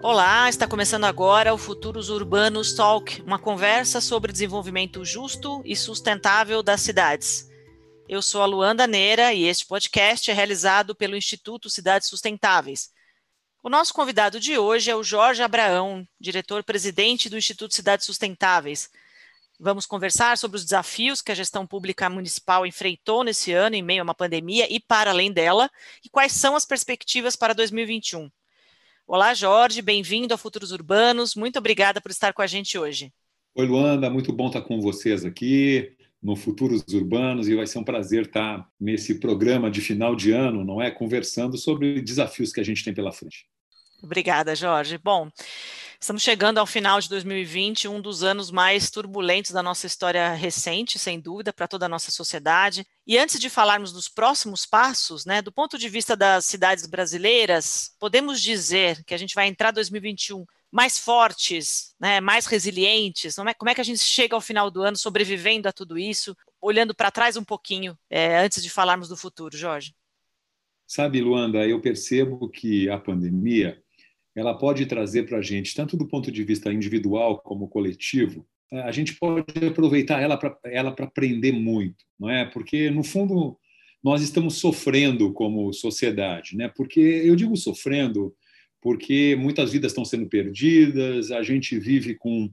Olá, está começando agora o Futuros Urbanos Talk, uma conversa sobre desenvolvimento justo e sustentável das cidades. Eu sou a Luanda Neira e este podcast é realizado pelo Instituto Cidades Sustentáveis. O nosso convidado de hoje é o Jorge Abraão, diretor-presidente do Instituto Cidades Sustentáveis. Vamos conversar sobre os desafios que a gestão pública municipal enfrentou nesse ano em meio a uma pandemia e para além dela, e quais são as perspectivas para 2021. Olá, Jorge, bem-vindo a Futuros Urbanos. Muito obrigada por estar com a gente hoje. Oi, Luanda, muito bom estar com vocês aqui no Futuros Urbanos e vai ser um prazer estar nesse programa de final de ano, não é? Conversando sobre desafios que a gente tem pela frente. Obrigada, Jorge. Bom, Estamos chegando ao final de 2020, um dos anos mais turbulentos da nossa história recente, sem dúvida, para toda a nossa sociedade. E antes de falarmos dos próximos passos, né, do ponto de vista das cidades brasileiras, podemos dizer que a gente vai entrar 2021 mais fortes, né, mais resilientes? Como é, como é que a gente chega ao final do ano sobrevivendo a tudo isso, olhando para trás um pouquinho, é, antes de falarmos do futuro, Jorge? Sabe, Luanda, eu percebo que a pandemia ela pode trazer para a gente, tanto do ponto de vista individual como coletivo, eh, a gente pode aproveitar ela para ela aprender muito, não é? Porque no fundo nós estamos sofrendo como sociedade, né? Porque eu digo sofrendo porque muitas vidas estão sendo perdidas, a gente vive com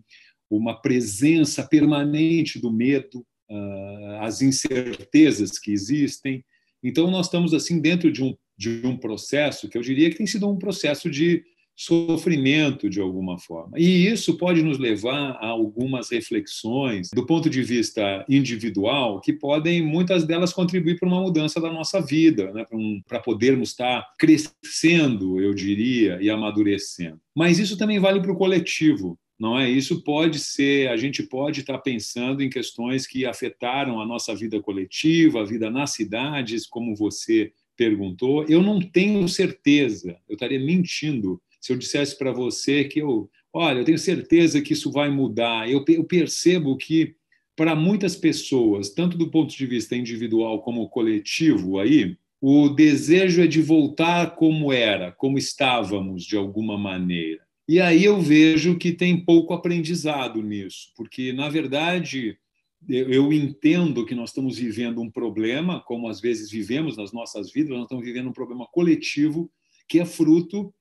uma presença permanente do medo, ah, as incertezas que existem. Então nós estamos assim dentro de um de um processo que eu diria que tem sido um processo de sofrimento de alguma forma. E isso pode nos levar a algumas reflexões do ponto de vista individual que podem, muitas delas, contribuir para uma mudança da nossa vida, né? para, um, para podermos estar crescendo, eu diria, e amadurecendo. Mas isso também vale para o coletivo. Não é? Isso pode ser, a gente pode estar pensando em questões que afetaram a nossa vida coletiva, a vida nas cidades, como você perguntou. Eu não tenho certeza, eu estaria mentindo se eu dissesse para você que eu, olha, eu tenho certeza que isso vai mudar, eu, eu percebo que para muitas pessoas, tanto do ponto de vista individual como coletivo, aí o desejo é de voltar como era, como estávamos de alguma maneira. E aí eu vejo que tem pouco aprendizado nisso, porque na verdade eu entendo que nós estamos vivendo um problema, como às vezes vivemos nas nossas vidas, nós estamos vivendo um problema coletivo que é fruto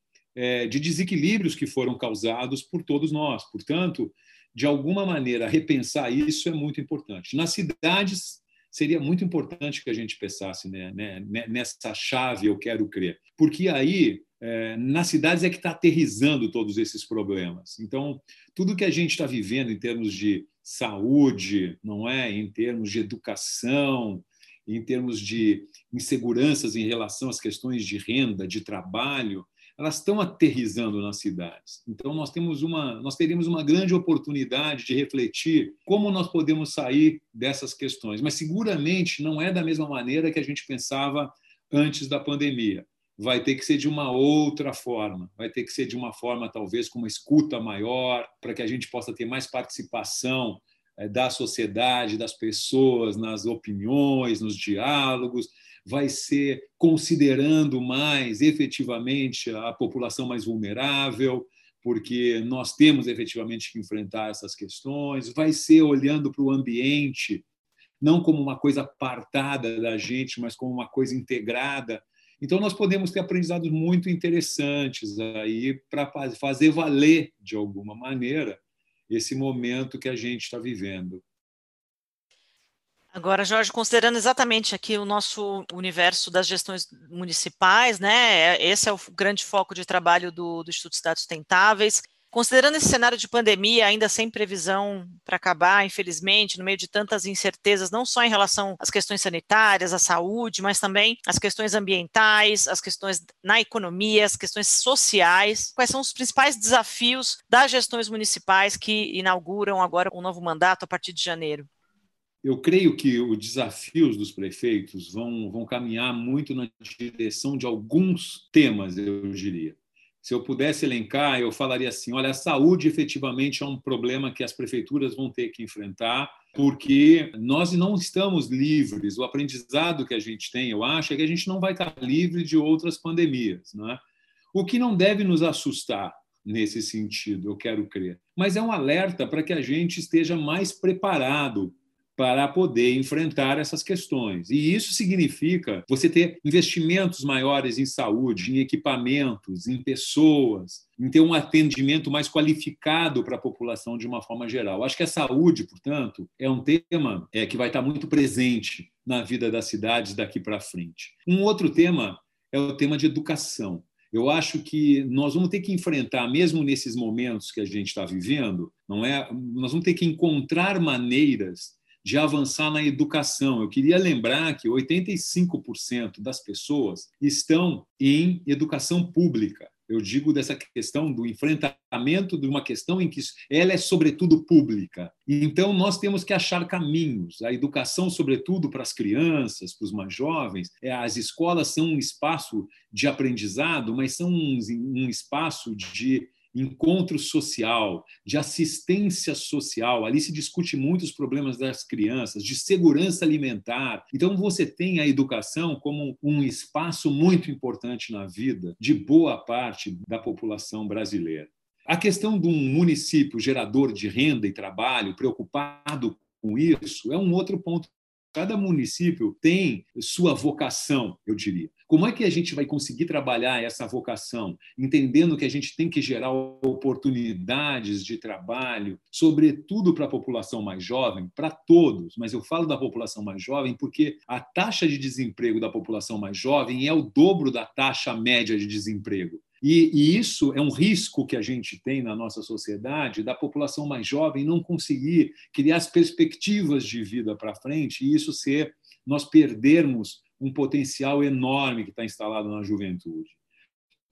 de desequilíbrios que foram causados por todos nós. Portanto, de alguma maneira, repensar isso é muito importante. Nas cidades, seria muito importante que a gente pensasse né, né, né nessa chave, eu quero crer. Porque aí, é, nas cidades, é que está aterrizando todos esses problemas. Então, tudo que a gente está vivendo em termos de saúde, não é? em termos de educação, em termos de inseguranças em relação às questões de renda, de trabalho, elas estão aterrizando nas cidades. Então nós temos uma, nós teríamos uma grande oportunidade de refletir como nós podemos sair dessas questões, mas seguramente não é da mesma maneira que a gente pensava antes da pandemia. Vai ter que ser de uma outra forma, vai ter que ser de uma forma talvez com uma escuta maior, para que a gente possa ter mais participação eh, da sociedade, das pessoas nas opiniões, nos diálogos vai ser considerando mais efetivamente a população mais vulnerável, porque nós temos efetivamente que enfrentar essas questões, vai ser olhando para o ambiente, não como uma coisa apartada da gente, mas como uma coisa integrada. Então, nós podemos ter aprendizados muito interessantes aí para fazer valer, de alguma maneira, esse momento que a gente está vivendo. Agora, Jorge, considerando exatamente aqui o nosso universo das gestões municipais, né? Esse é o grande foco de trabalho do, do Instituto Cidades Sustentáveis. Considerando esse cenário de pandemia, ainda sem previsão para acabar, infelizmente, no meio de tantas incertezas, não só em relação às questões sanitárias, à saúde, mas também às questões ambientais, as questões na economia, as questões sociais, quais são os principais desafios das gestões municipais que inauguram agora um novo mandato a partir de janeiro? Eu creio que os desafios dos prefeitos vão, vão caminhar muito na direção de alguns temas, eu diria. Se eu pudesse elencar, eu falaria assim: olha, a saúde efetivamente é um problema que as prefeituras vão ter que enfrentar, porque nós não estamos livres. O aprendizado que a gente tem, eu acho, é que a gente não vai estar livre de outras pandemias. Não é? O que não deve nos assustar nesse sentido, eu quero crer. Mas é um alerta para que a gente esteja mais preparado para poder enfrentar essas questões. E isso significa você ter investimentos maiores em saúde, em equipamentos, em pessoas, em ter um atendimento mais qualificado para a população de uma forma geral. Acho que a saúde, portanto, é um tema é, que vai estar muito presente na vida das cidades daqui para frente. Um outro tema é o tema de educação. Eu acho que nós vamos ter que enfrentar, mesmo nesses momentos que a gente está vivendo, não é? Nós vamos ter que encontrar maneiras de avançar na educação. Eu queria lembrar que 85% das pessoas estão em educação pública. Eu digo dessa questão do enfrentamento de uma questão em que ela é sobretudo pública. Então nós temos que achar caminhos. A educação, sobretudo para as crianças, para os mais jovens, é, as escolas são um espaço de aprendizado, mas são um, um espaço de encontro social, de assistência social. Ali se discute muito os problemas das crianças, de segurança alimentar. Então, você tem a educação como um espaço muito importante na vida de boa parte da população brasileira. A questão de um município gerador de renda e trabalho, preocupado com isso, é um outro ponto Cada município tem sua vocação, eu diria. Como é que a gente vai conseguir trabalhar essa vocação, entendendo que a gente tem que gerar oportunidades de trabalho, sobretudo para a população mais jovem, para todos, mas eu falo da população mais jovem porque a taxa de desemprego da população mais jovem é o dobro da taxa média de desemprego. E, e, isso é um risco que a gente tem na nossa sociedade da população mais jovem não conseguir criar as perspectivas de vida para frente e isso ser nós perdermos um potencial enorme que está instalado na juventude.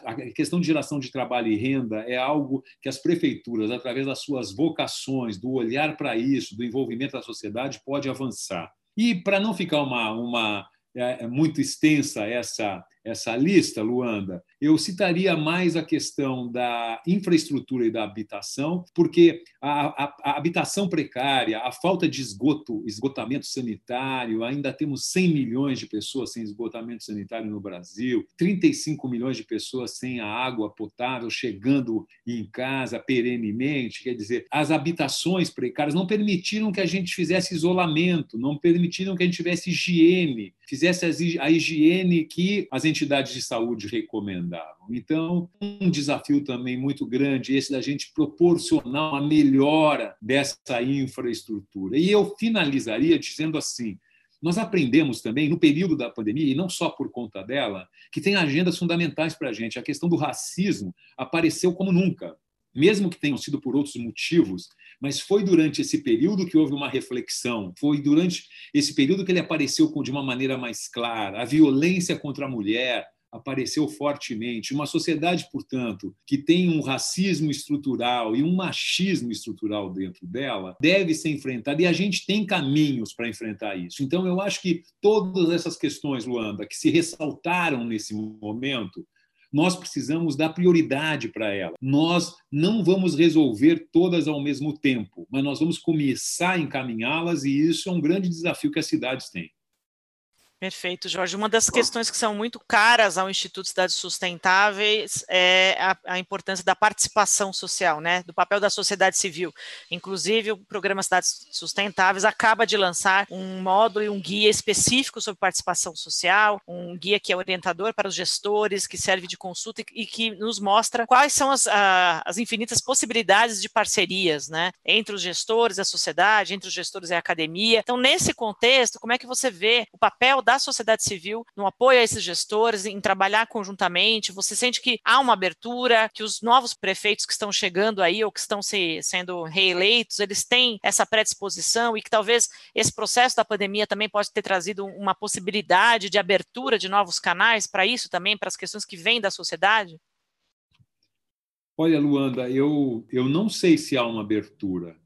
A questão de geração de trabalho e renda é algo que as prefeituras, através das suas vocações, do olhar para isso, do envolvimento da sociedade, pode avançar. E para não ficar uma, uma é, é muito extensa essa essa lista, Luanda, eu citaria mais a questão da infraestrutura e da habitação, porque a, a, a, habitação precária, a falta de esgoto, esgotamento sanitário, ainda temos 100 milhões de pessoas sem esgotamento sanitário no Brasil, 35 milhões de pessoas sem a água potável chegando em casa perenemente, quer dizer, as habitações precárias não permitiram que a gente fizesse isolamento, não permitiram que a gente tivesse higiene, fizesse a higiene que as entidades de saúde recomendavam. Então, um desafio também muito grande esse da gente proporcionar uma melhora dessa infraestrutura. E eu finalizaria dizendo assim: nós aprendemos também, no período da pandemia, e não só por conta dela, que tem agendas fundamentais para a gente. A questão do racismo apareceu como nunca mesmo que tenham sido por outros motivos, mas foi durante esse período que houve uma reflexão, foi durante esse período que ele apareceu de uma maneira mais clara. A violência contra a mulher apareceu fortemente. Uma sociedade, portanto, que tem um racismo estrutural e um machismo estrutural dentro dela, deve ser enfrentada e a gente tem caminhos para enfrentar isso. Então, eu acho que todas essas questões, Luanda, que se ressaltaram nesse momento, nós precisamos dar prioridade para ela. Nós não vamos resolver todas ao mesmo tempo, mas nós vamos começar a encaminhá-las e isso é um grande desafio que as cidades têm. Perfeito, Jorge. Uma das questões que são muito caras ao Instituto Cidades Sustentáveis é a, a, importância da participação social, né, do papel da sociedade civil. Inclusive, o programa Cidades Sustentáveis acaba de lançar um módulo e um guia específico sobre participação social, um guia que é orientador para os gestores, que serve de consulta e, e que nos mostra quais são as, a, as infinitas possibilidades de parcerias, né, entre os gestores, a sociedade, entre os gestores e a academia. Então, nesse contexto, como é que você vê o papel da da sociedade civil no apoio a esses gestores, em trabalhar conjuntamente? Você sente que há uma abertura, que os novos prefeitos que estão chegando aí ou que estão se, sendo reeleitos, eles têm essa predisposição e que talvez esse processo da pandemia também pode ter trazido uma possibilidade de abertura de novos canais para isso também, para as questões que vêm da sociedade? Olha, Luanda, eu, eu não sei se há uma abertura.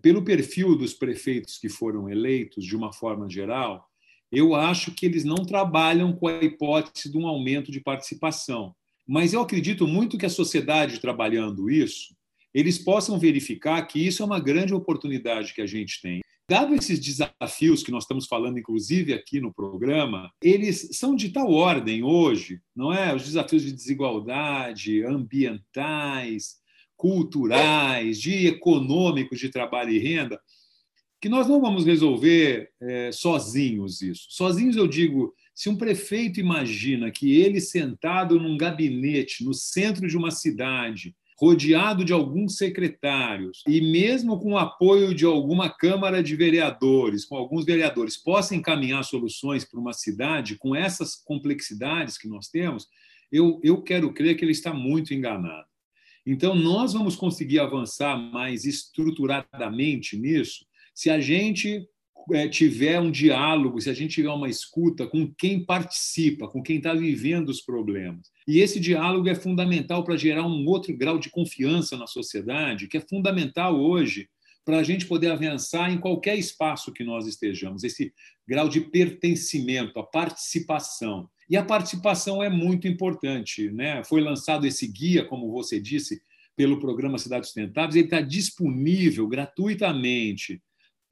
Pelo perfil dos prefeitos que foram eleitos, de uma forma geral, eu acho que eles não trabalham com a hipótese de um aumento de participação. Mas eu acredito muito que a sociedade trabalhando isso, eles possam verificar que isso é uma grande oportunidade que a gente tem. Dado esses desafios que nós estamos falando, inclusive aqui no programa, eles são de tal ordem hoje, não é? Os desafios de desigualdade, ambientais, culturais, de econômicos de trabalho e renda, que nós não vamos resolver é, sozinhos isso. Sozinhos, eu digo, se um prefeito imagina que ele sentado num gabinete no centro de uma cidade, rodeado de alguns secretários e mesmo com o apoio de alguma Câmara de Vereadores, com alguns vereadores, possa encaminhar soluções para uma cidade com essas complexidades que nós temos, eu, eu quero crer que ele está muito enganado. Então, nós vamos conseguir avançar mais estruturadamente nisso se a gente é, tiver um diálogo, se a gente tiver uma escuta com quem participa, com quem está vivendo os problemas. E esse diálogo é fundamental para gerar um outro grau de confiança na sociedade, que é fundamental hoje para a gente poder avançar em qualquer espaço que nós estejamos, esse grau de pertencimento, a participação. E a participação é muito importante. Né? Foi lançado esse guia, como você disse, pelo programa Cidades Sustentáveis, ele está disponível gratuitamente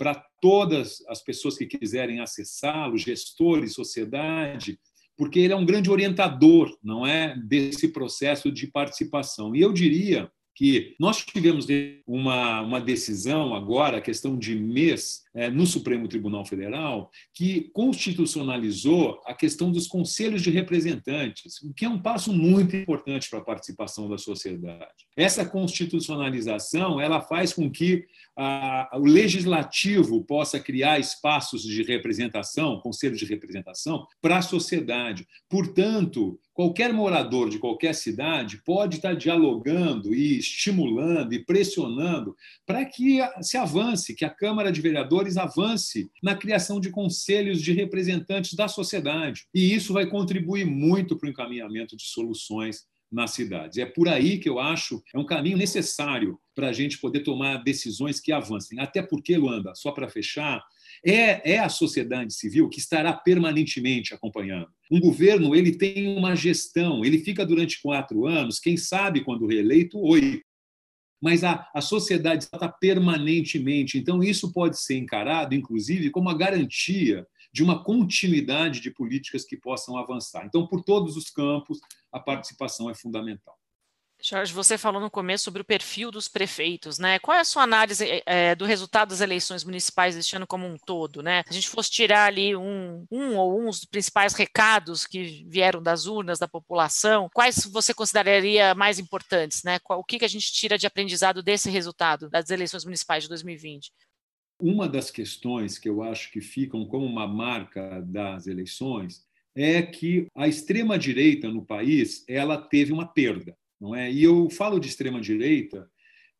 para todas as pessoas que quiserem acessá-lo, gestores, sociedade, porque ele é um grande orientador, não é, desse processo de participação. E eu diria que nós tivemos uma, uma decisão agora, questão de mês, é, no Supremo Tribunal Federal, que constitucionalizou a questão dos conselhos de representantes, o que é um passo muito importante para a participação da sociedade. Essa constitucionalização ela faz com que o legislativo possa criar espaços de representação, conselhos de representação, para a sociedade. Portanto, qualquer morador de qualquer cidade pode estar dialogando e estimulando e pressionando para que se avance, que a Câmara de Vereadores avance na criação de conselhos de representantes da sociedade. E isso vai contribuir muito para o encaminhamento de soluções nas cidades. É por aí que eu acho é um caminho necessário para a gente poder tomar decisões que avancem. Até porque, Luanda, só para fechar, é, é a sociedade civil que estará permanentemente acompanhando. Um governo ele tem uma gestão, ele fica durante quatro anos, quem sabe quando reeleito, oito. Mas a, a sociedade está permanentemente. Então, isso pode ser encarado, inclusive, como a garantia de uma continuidade de políticas que possam avançar. Então, por todos os campos, a participação é fundamental. Jorge, você falou no começo sobre o perfil dos prefeitos, né? Qual é a sua análise é, do resultado das eleições municipais deste ano como um todo, né? Se a gente fosse tirar ali um, um ou uns dos principais recados que vieram das urnas da população, quais você consideraria mais importantes, né? o que, que a gente tira de aprendizado desse resultado das eleições municipais de 2020? Uma das questões que eu acho que ficam como uma marca das eleições é que a extrema direita no país ela teve uma perda não é? E eu falo de extrema direita,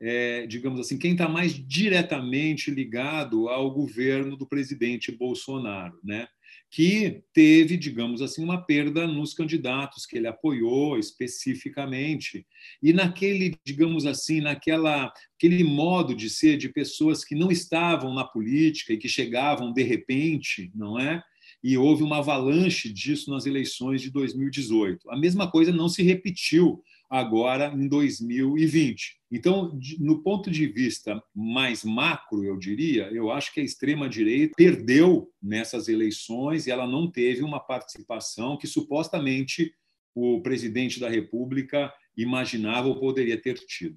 é, digamos assim, quem está mais diretamente ligado ao governo do presidente Bolsonaro, né? Que teve, digamos assim, uma perda nos candidatos que ele apoiou especificamente e naquele, digamos assim, naquela aquele modo de ser de pessoas que não estavam na política e que chegavam de repente, não é? e houve uma avalanche disso nas eleições de 2018. A mesma coisa não se repetiu agora em 2020. Então, no ponto de vista mais macro, eu diria, eu acho que a extrema-direita perdeu nessas eleições e ela não teve uma participação que supostamente o presidente da República imaginava ou poderia ter tido.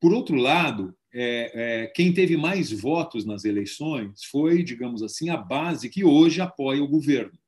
Por outro lado, é, é, quem teve mais votos nas eleições foi, digamos assim, a base que hoje apoia o governo.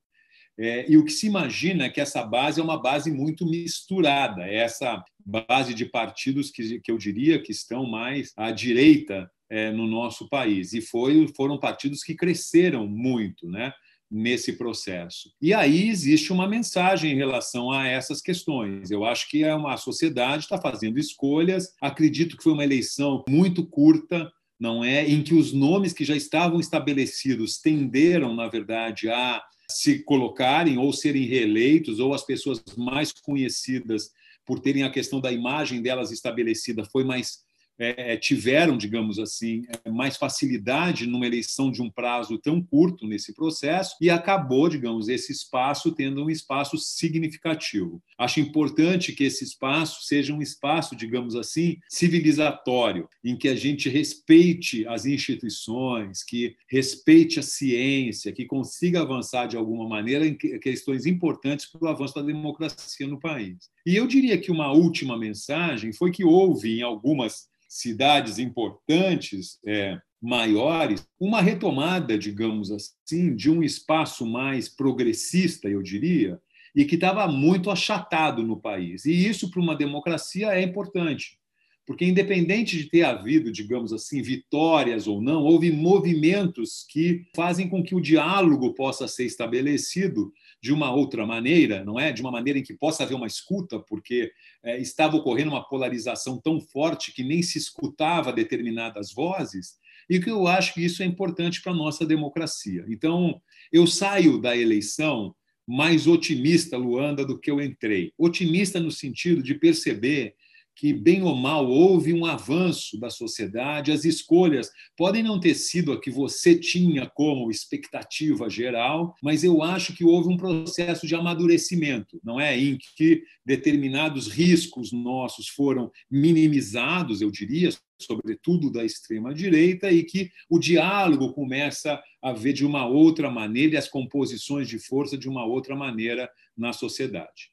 É, e o que se imagina é que essa base é uma base muito misturada, é essa base de partidos que, que eu diria que estão mais à direita é, no nosso país. E foi, foram partidos que cresceram muito né, nesse processo. E aí existe uma mensagem em relação a essas questões. Eu acho que é uma, a sociedade está fazendo escolhas, acredito que foi uma eleição muito curta, não é? Em que os nomes que já estavam estabelecidos tenderam, na verdade, a se colocarem ou serem reeleitos, ou as pessoas mais conhecidas por terem a questão da imagem delas estabelecida foi mais é, tiveram, digamos assim, mais facilidade numa eleição de um prazo tão curto nesse processo e acabou, digamos, esse espaço tendo um espaço significativo. Acho importante que esse espaço seja um espaço, digamos assim, civilizatório, em que a gente respeite as instituições, que respeite a ciência, que consiga avançar de alguma maneira em questões importantes para o avanço da democracia no país. E eu diria que uma última mensagem foi que houve em algumas cidades importantes, é, maiores, uma retomada, digamos assim, de um espaço mais progressista, eu diria, e que estava muito achatado no país. E isso, para uma democracia, é importante, porque, independente de ter havido, digamos assim, vitórias ou não, houve movimentos que fazem com que o diálogo possa ser estabelecido de uma outra maneira, não é? De uma maneira em que possa haver uma escuta, porque é, estava ocorrendo uma polarização tão forte que nem se escutava determinadas vozes, e que eu acho que isso é importante para a nossa democracia. Então, eu saio da eleição mais otimista, Luanda, do que eu entrei. Otimista no sentido de perceber que, bem ou mal, houve um avanço da sociedade, as escolhas podem não ter sido a que você tinha como expectativa geral, mas eu acho que houve um processo de amadurecimento, não é? Em que determinados riscos nossos foram minimizados, eu diria, sobretudo da extrema-direita, e que o diálogo começa a ver de uma outra maneira e as composições de força de uma outra maneira na sociedade.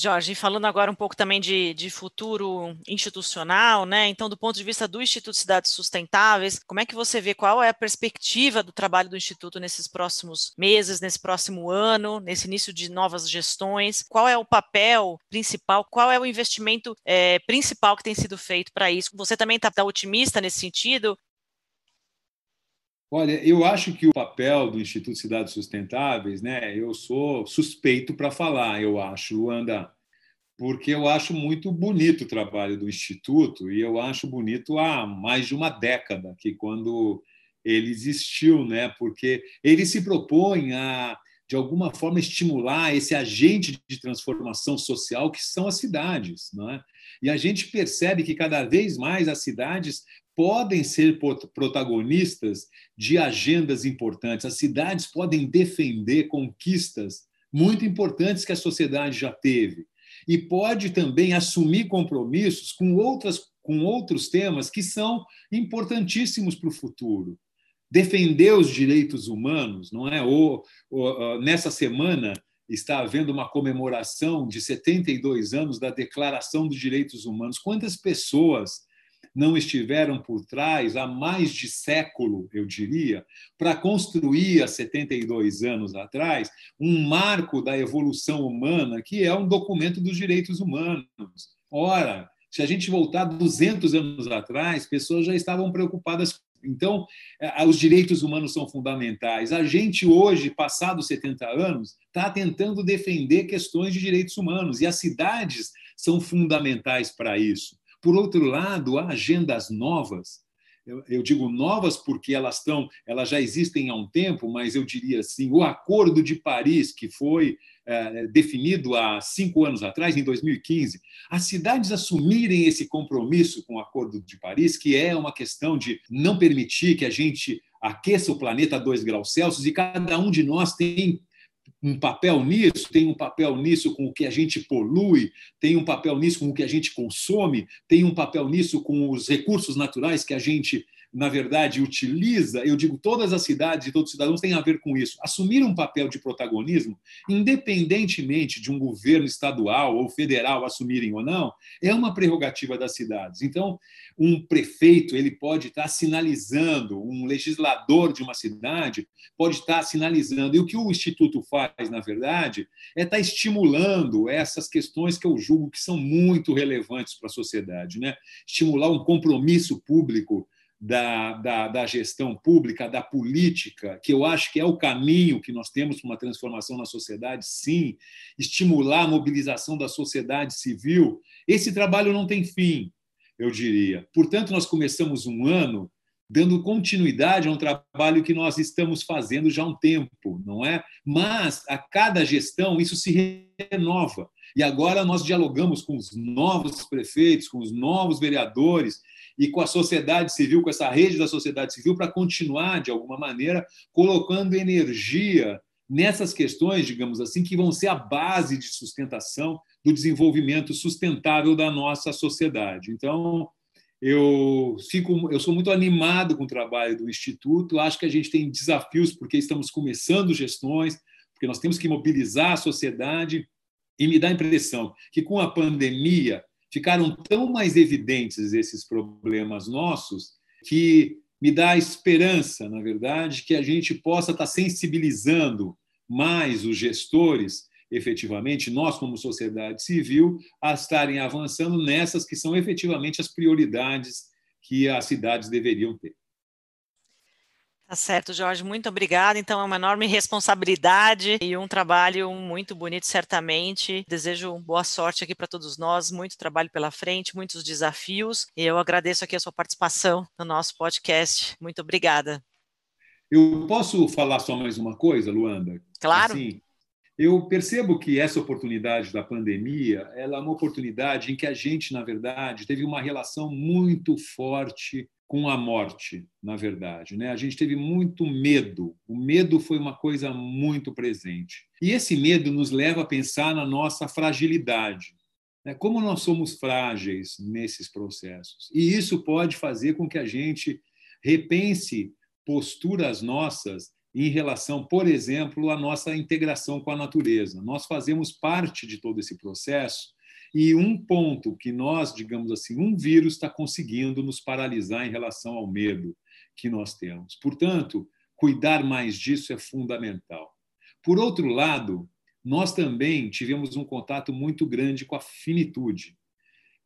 Jorge, falando agora um pouco também de, de, futuro institucional, né? Então, do ponto de vista do Instituto Cidades Sustentáveis, como é que você vê qual é a perspectiva do trabalho do Instituto nesses próximos meses, nesse próximo ano, nesse início de novas gestões? Qual é o papel principal? Qual é o investimento é, principal que tem sido feito para isso? Você também está tá otimista nesse sentido? Olha, eu acho que o papel do Instituto Cidades Sustentáveis, né, eu sou suspeito para falar, eu acho, Luanda, porque eu acho muito bonito o trabalho do Instituto e eu acho bonito há mais de uma década, que quando ele existiu, né, porque ele se propõe a, de alguma forma, estimular esse agente de transformação social que são as cidades. Não é? E a gente percebe que cada vez mais as cidades podem ser protagonistas de agendas importantes. As cidades podem defender conquistas muito importantes que a sociedade já teve e pode também assumir compromissos com outras com outros temas que são importantíssimos para o futuro. Defender os direitos humanos, não é? Ou, ou nessa semana está havendo uma comemoração de 72 anos da Declaração dos Direitos Humanos. Quantas pessoas não estiveram por trás há mais de século, eu diria, para construir há 72 anos atrás um marco da evolução humana, que é um documento dos direitos humanos. Ora, se a gente voltar 200 anos atrás, pessoas já estavam preocupadas então, é, os direitos humanos são fundamentais. A gente, hoje, passados 70 anos, está tentando defender questões de direitos humanos, e as cidades são fundamentais para isso. Por outro lado, há agendas novas. Eu, digo novas porque elas estão, elas já existem há um tempo, mas eu diria assim, o Acordo de Paris que foi é, definido há cinco anos atrás, em 2015, as cidades assumirem esse compromisso com o Acordo de Paris, que é uma questão de não permitir que a gente aqueça o planeta a 2 graus Celsius e cada um de nós tem um papel nisso, tem um papel nisso com o que a gente polui, tem um papel nisso com o que a gente consome, tem um papel nisso com os recursos naturais que a gente na verdade, utiliza, eu digo, todas as cidades e todos os cidadãos têm a ver com isso. Assumir um papel de protagonismo, independentemente de um governo estadual ou federal assumirem ou não, é uma prerrogativa das cidades. Então, um prefeito ele pode estar sinalizando, um legislador de uma cidade pode estar sinalizando. E o que o Instituto faz, na verdade, é estar estimulando essas questões que eu julgo que são muito relevantes para a sociedade. Né? Estimular um compromisso público da, da, da, gestão pública, da política, que eu acho que é o caminho que nós temos para uma transformação na sociedade, sim, estimular a mobilização da sociedade civil, esse trabalho não tem fim, eu diria. Portanto, nós começamos um ano dando continuidade a um trabalho que nós estamos fazendo já há um tempo, não é? Mas a cada gestão isso se renova. E agora nós dialogamos com os novos prefeitos, com os novos vereadores, e com a sociedade civil, com essa rede da sociedade civil, para continuar, de alguma maneira, colocando energia nessas questões, digamos assim, que vão ser a base de sustentação do desenvolvimento sustentável da nossa sociedade. Então, eu fico, eu sou muito animado com o trabalho do instituto. Acho que a gente tem desafios porque estamos começando gestões, porque nós temos que mobilizar a sociedade e me dá a impressão que com a pandemia ficaram tão mais evidentes esses problemas nossos que me dá esperança, na verdade, que a gente possa estar sensibilizando mais os gestores efetivamente, nós, como sociedade civil, a estarem avançando nessas que são efetivamente as prioridades que as cidades deveriam ter. Tá certo, Jorge, muito obrigada. Então, é uma enorme responsabilidade e um trabalho muito bonito, certamente. Desejo boa sorte aqui para todos nós, muito trabalho pela frente, muitos desafios. E eu agradeço aqui a sua participação no nosso podcast. Muito obrigada. Eu posso falar só mais uma coisa, Luanda? Claro. Assim, eu percebo que essa oportunidade da pandemia ela é uma oportunidade em que a gente, na verdade, teve uma relação muito forte com a morte, na verdade. Né? A gente teve muito medo. O medo foi uma coisa muito presente. E esse medo nos leva a pensar na nossa fragilidade. Né? Como nós somos frágeis nesses processos. E isso pode fazer com que a gente repense posturas nossas em relação, por exemplo, à nossa integração com a natureza. Nós fazemos parte de todo esse processo e um ponto que nós, digamos assim, um vírus está conseguindo nos paralisar em relação ao medo que nós temos. Portanto, cuidar mais disso é fundamental. Por outro lado, nós também tivemos um contato muito grande com a finitude,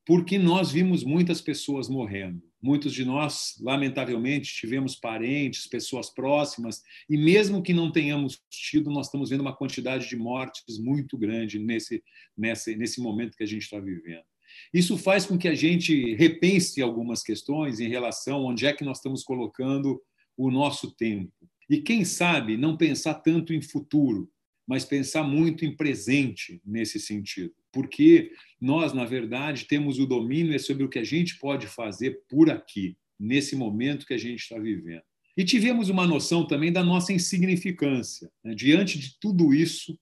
porque nós vimos muitas pessoas morrendo. Muitos de nós, lamentavelmente, tivemos parentes, pessoas próximas, e mesmo que não tenhamos tido, nós estamos vendo uma quantidade de mortes muito grande nesse, nesse, nesse momento que a gente está vivendo. Isso faz com que a gente repense algumas questões em relação a onde é que nós estamos colocando o nosso tempo. E quem sabe não pensar tanto em futuro, mas pensar muito em presente nesse sentido. Porque nós, na verdade, temos o domínio sobre o que a gente pode fazer por aqui, nesse momento que a gente está vivendo. E tivemos uma noção também da nossa insignificância. Né? Diante de tudo isso,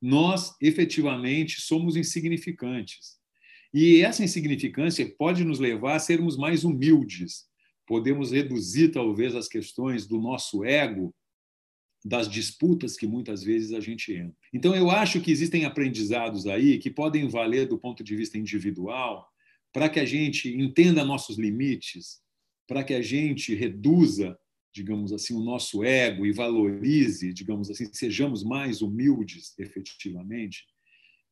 nós efetivamente somos insignificantes. E essa insignificância pode nos levar a sermos mais humildes. Podemos reduzir, talvez, as questões do nosso ego das disputas que muitas vezes a gente entra. Então, eu acho que existem aprendizados aí que podem valer do ponto de vista individual para que a gente entenda nossos limites, para que a gente reduza, digamos assim, o nosso ego e valorize, digamos assim, sejamos mais humildes efetivamente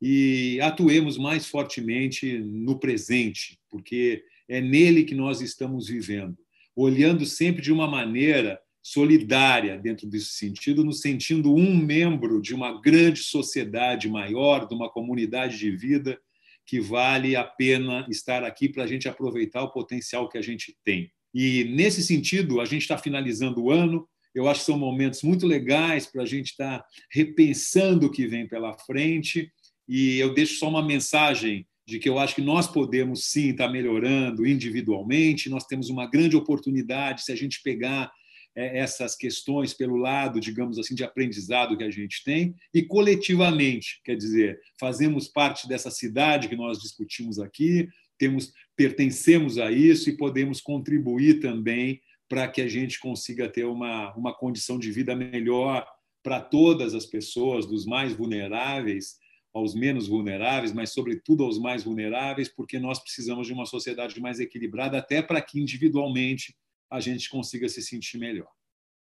e atuemos mais fortemente no presente, porque é nele que nós estamos vivendo, olhando sempre de uma maneira solidária dentro desse sentido, no sentido um membro de uma grande sociedade maior, de uma comunidade de vida que vale a pena estar aqui para a gente aproveitar o potencial que a gente tem. E nesse sentido, a gente está finalizando o ano. Eu acho que são momentos muito legais para a gente estar tá repensando o que vem pela frente. E eu deixo só uma mensagem de que eu acho que nós podemos sim estar tá melhorando individualmente. Nós temos uma grande oportunidade se a gente pegar essas questões pelo lado, digamos assim, de aprendizado que a gente tem, e coletivamente, quer dizer, fazemos parte dessa cidade que nós discutimos aqui, temos pertencemos a isso e podemos contribuir também para que a gente consiga ter uma, uma condição de vida melhor para todas as pessoas, dos mais vulneráveis aos menos vulneráveis, mas sobretudo aos mais vulneráveis, porque nós precisamos de uma sociedade mais equilibrada, até para que individualmente a gente consiga se sentir melhor.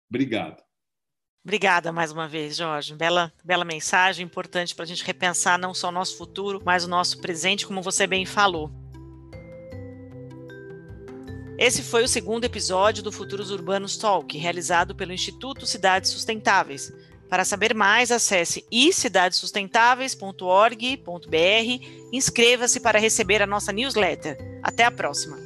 Obrigado. Obrigada mais uma vez, Jorge. Bela, bela mensagem, importante para a gente repensar não só o nosso futuro, mas o nosso presente, como você bem falou. Esse foi o segundo episódio do Futuros Urbanos Talk, realizado pelo Instituto Cidades Sustentáveis. Para saber mais, acesse icidadessustentáveis.org.br, inscreva-se para receber a nossa newsletter. Até a próxima!